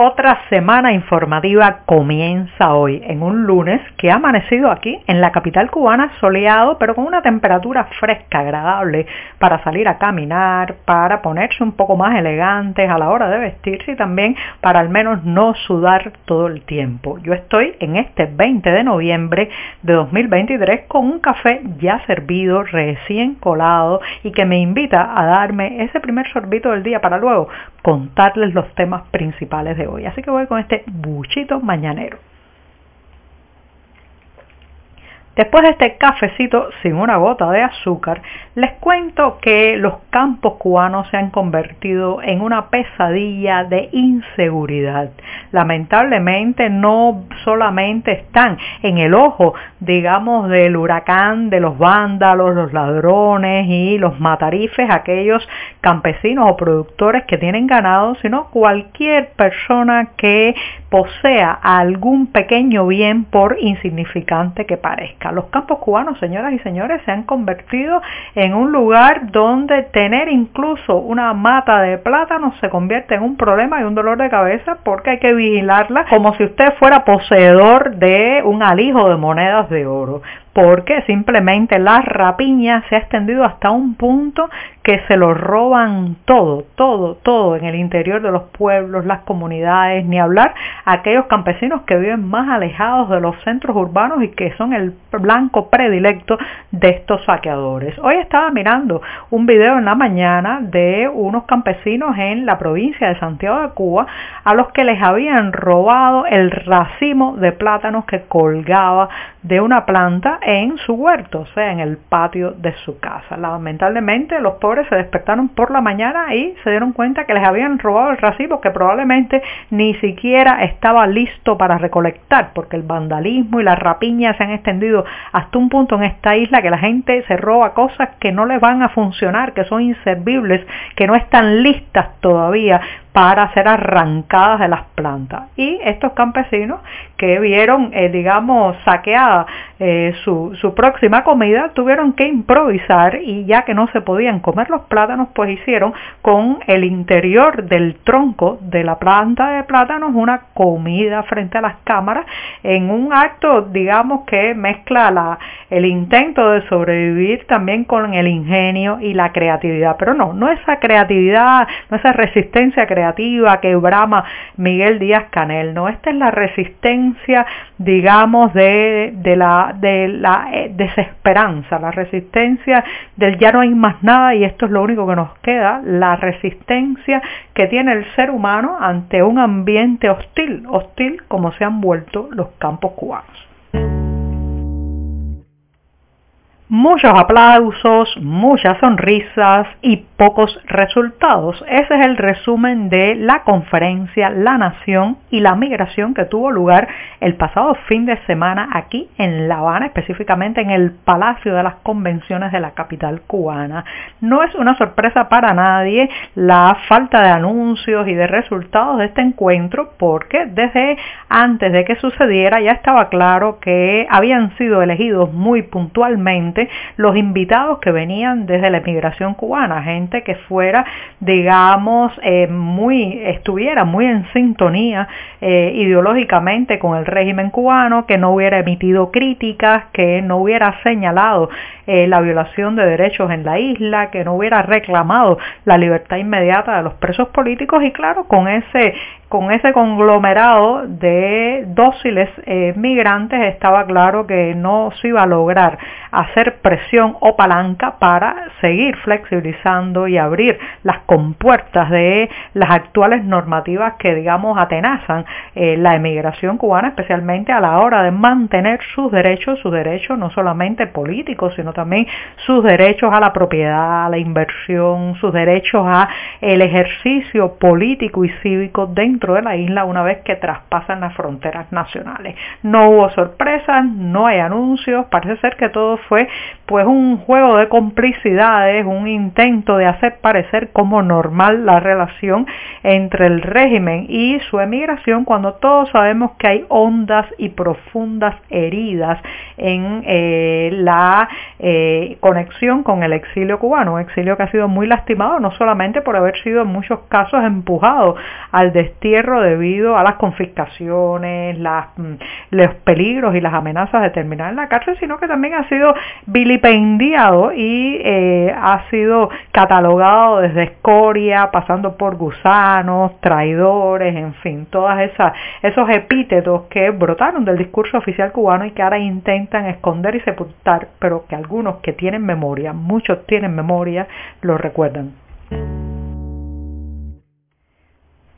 Otra semana informativa comienza hoy, en un lunes que ha amanecido aquí en la capital cubana soleado, pero con una temperatura fresca, agradable, para salir a caminar, para ponerse un poco más elegantes a la hora de vestirse y también para al menos no sudar todo el tiempo. Yo estoy en este 20 de noviembre de 2023 con un café ya servido, recién colado y que me invita a darme ese primer sorbito del día para luego contarles los temas principales de hoy. Así que voy con este buchito mañanero. Después de este cafecito sin una gota de azúcar, les cuento que los campos cubanos se han convertido en una pesadilla de inseguridad. Lamentablemente no solamente están en el ojo, digamos, del huracán, de los vándalos, los ladrones y los matarifes, aquellos campesinos o productores que tienen ganado, sino cualquier persona que posea algún pequeño bien por insignificante que parezca. Los campos cubanos, señoras y señores, se han convertido en un lugar donde tener incluso una mata de plátano se convierte en un problema y un dolor de cabeza porque hay que vigilarla como si usted fuera poseedor de un alijo de monedas de oro porque simplemente la rapiña se ha extendido hasta un punto que se lo roban todo, todo, todo en el interior de los pueblos, las comunidades, ni hablar aquellos campesinos que viven más alejados de los centros urbanos y que son el blanco predilecto de estos saqueadores. Hoy estaba mirando un video en la mañana de unos campesinos en la provincia de Santiago de Cuba a los que les habían robado el racimo de plátanos que colgaba de una planta en su huerto, o sea, en el patio de su casa. Lamentablemente los pobres se despertaron por la mañana y se dieron cuenta que les habían robado el racimo que probablemente ni siquiera estaba listo para recolectar, porque el vandalismo y la rapiña se han extendido hasta un punto en esta isla que la gente se roba cosas que no les van a funcionar, que son inservibles, que no están listas todavía para ser arrancadas de las plantas. Y estos campesinos que vieron, eh, digamos, saqueada eh, su, su próxima comida, tuvieron que improvisar y ya que no se podían comer los plátanos, pues hicieron con el interior del tronco de la planta de plátanos una comida frente a las cámaras en un acto, digamos, que mezcla la, el intento de sobrevivir también con el ingenio y la creatividad. Pero no, no esa creatividad, no esa resistencia creativa que brama Miguel Díaz Canel, ¿no? Esta es la resistencia, digamos, de, de, la, de la eh, desesperanza, la resistencia del ya no hay más nada y esto es lo único que nos queda, la resistencia que tiene el ser humano ante un ambiente hostil, hostil como se han vuelto los campos cubanos. Muchos aplausos, muchas sonrisas y pocos resultados. Ese es el resumen de la conferencia La Nación y la Migración que tuvo lugar el pasado fin de semana aquí en La Habana, específicamente en el Palacio de las Convenciones de la capital cubana. No es una sorpresa para nadie la falta de anuncios y de resultados de este encuentro porque desde antes de que sucediera ya estaba claro que habían sido elegidos muy puntualmente los invitados que venían desde la emigración cubana, gente que fuera, digamos, eh, muy, estuviera muy en sintonía eh, ideológicamente con el régimen cubano, que no hubiera emitido críticas, que no hubiera señalado eh, la violación de derechos en la isla, que no hubiera reclamado la libertad inmediata de los presos políticos y claro, con ese con ese conglomerado de dóciles eh, migrantes estaba claro que no se iba a lograr hacer presión o palanca para seguir flexibilizando y abrir las compuertas de las actuales normativas que digamos atenazan eh, la emigración cubana especialmente a la hora de mantener sus derechos, sus derechos no solamente políticos sino también sus derechos a la propiedad, a la inversión, sus derechos a el ejercicio político y cívico dentro de la isla una vez que traspasan las fronteras nacionales. No hubo sorpresas, no hay anuncios, parece ser que todo fue pues un juego de complicidades, un intento de hacer parecer como normal la relación entre el régimen y su emigración cuando todos sabemos que hay ondas y profundas heridas en eh, la eh, conexión con el exilio cubano, un exilio que ha sido muy lastimado no solamente por haber sido en muchos casos empujado al destierro debido a las confiscaciones, mm, los peligros y las amenazas de terminar en la cárcel, sino que también ha sido vilipendiado y eh, ha sido catalogado desde escoria, pasando por gusanos, traidores, en fin, todas esas esos epítetos que brotaron del discurso oficial cubano y que ahora intentan esconder y sepultar, pero que algunos que tienen memoria, muchos tienen memoria, lo recuerdan.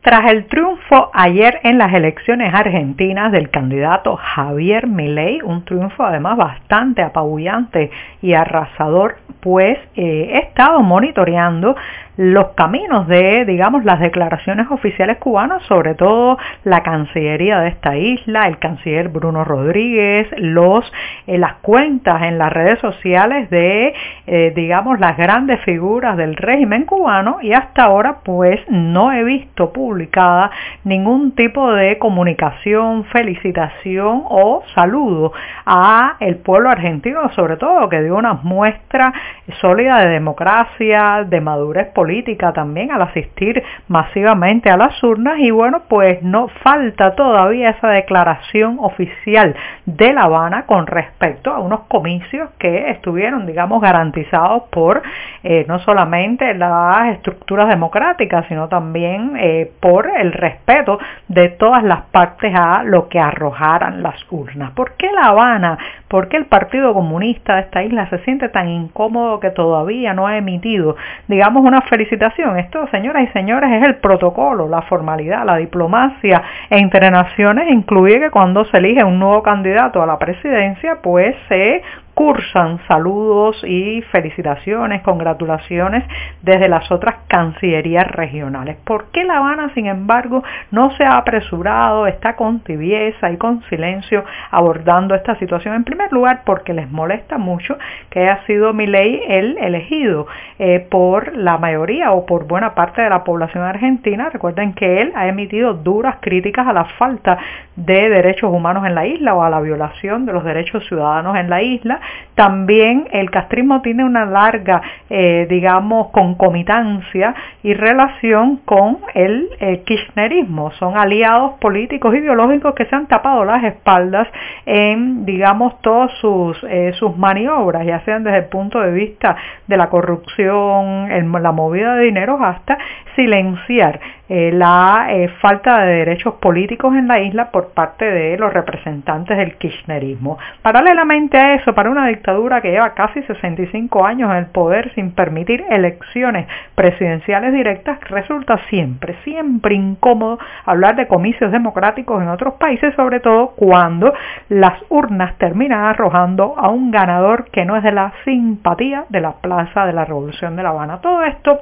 Tras el triunfo ayer en las elecciones argentinas del candidato Javier Milei, un triunfo además bastante apabullante y arrasador, pues eh, he estado monitoreando los caminos de, digamos, las declaraciones oficiales cubanas, sobre todo la Cancillería de esta isla, el canciller Bruno Rodríguez, los, eh, las cuentas en las redes sociales de, eh, digamos, las grandes figuras del régimen cubano y hasta ahora pues no he visto publicada ningún tipo de comunicación, felicitación o saludo a el pueblo argentino, sobre todo que dio una muestra sólida de democracia, de madurez política política también al asistir masivamente a las urnas y bueno, pues no falta todavía esa declaración oficial de La Habana con respecto a unos comicios que estuvieron, digamos, garantizados por eh, no solamente las estructuras democráticas, sino también eh, por el respeto de todas las partes a lo que arrojaran las urnas. ¿Por qué La Habana? ¿Por qué el Partido Comunista de esta isla se siente tan incómodo que todavía no ha emitido, digamos, una felicitación. Esto, señoras y señores, es el protocolo, la formalidad, la diplomacia entre naciones incluye que cuando se elige un nuevo candidato a la presidencia, pues se cursan saludos y felicitaciones, congratulaciones desde las otras cancillerías regionales. ¿Por qué La Habana, sin embargo, no se ha apresurado, está con tibieza y con silencio abordando esta situación? En primer lugar, porque les molesta mucho que haya sido ley el elegido eh, por la mayoría o por buena parte de la población argentina. Recuerden que él ha emitido duras críticas a la falta de derechos humanos en la isla o a la violación de los derechos ciudadanos en la isla también el castrismo tiene una larga, eh, digamos, concomitancia y relación con el eh, kirchnerismo. Son aliados políticos y biológicos que se han tapado las espaldas en, digamos, todas sus, eh, sus maniobras, ya sean desde el punto de vista de la corrupción, la movida de dinero, hasta silenciar eh, la eh, falta de derechos políticos en la isla por parte de los representantes del kirchnerismo. Paralelamente a eso, para una dictadura que lleva casi 65 años en el poder sin permitir elecciones presidenciales directas, resulta siempre, siempre incómodo hablar de comicios democráticos en otros países, sobre todo cuando las urnas terminan arrojando a un ganador que no es de la simpatía de la Plaza de la Revolución de La Habana. Todo esto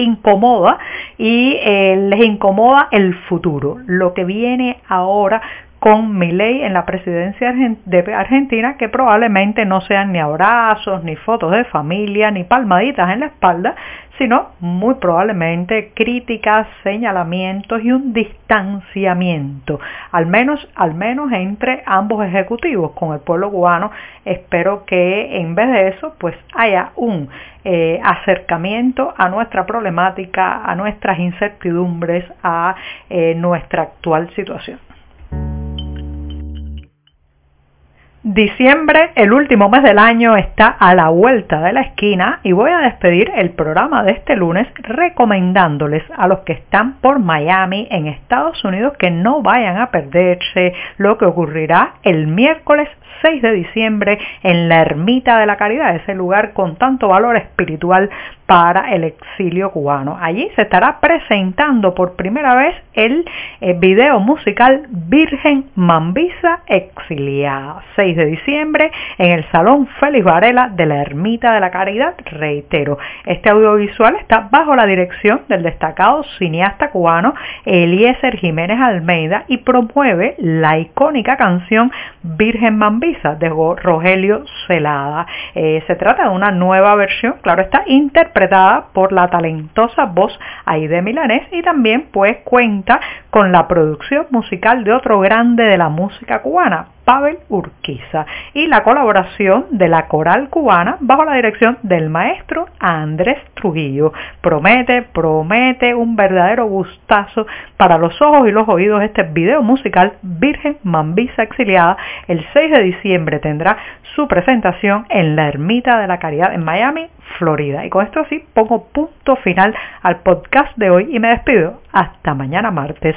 incomoda y eh, les incomoda el futuro, lo que viene ahora con ley en la presidencia de Argentina, que probablemente no sean ni abrazos, ni fotos de familia, ni palmaditas en la espalda, sino muy probablemente críticas, señalamientos y un distanciamiento, al menos, al menos entre ambos ejecutivos con el pueblo cubano. Espero que en vez de eso, pues haya un eh, acercamiento a nuestra problemática, a nuestras incertidumbres, a eh, nuestra actual situación. Diciembre, el último mes del año, está a la vuelta de la esquina y voy a despedir el programa de este lunes recomendándoles a los que están por Miami en Estados Unidos que no vayan a perderse lo que ocurrirá el miércoles 6 de diciembre en la Ermita de la Caridad, ese lugar con tanto valor espiritual para el exilio cubano. Allí se estará presentando por primera vez el eh, video musical Virgen Mambisa Exiliada. 6 de diciembre en el Salón Félix Varela de la Ermita de la Caridad. Reitero, este audiovisual está bajo la dirección del destacado cineasta cubano Eliezer Jiménez Almeida y promueve la icónica canción Virgen Mambisa de Rogelio Celada. Eh, se trata de una nueva versión, claro está, por la talentosa voz Aide Milanés y también pues cuenta con la producción musical de otro grande de la música cubana, Pavel Urquiza y la colaboración de la coral cubana bajo la dirección del maestro Andrés Trujillo. Promete, promete un verdadero gustazo para los ojos y los oídos este video musical Virgen Mambisa Exiliada. El 6 de diciembre tendrá su presentación en la Ermita de la Caridad en Miami, Florida. Y con esto así pongo punto final al podcast de hoy y me despido. Hasta mañana martes.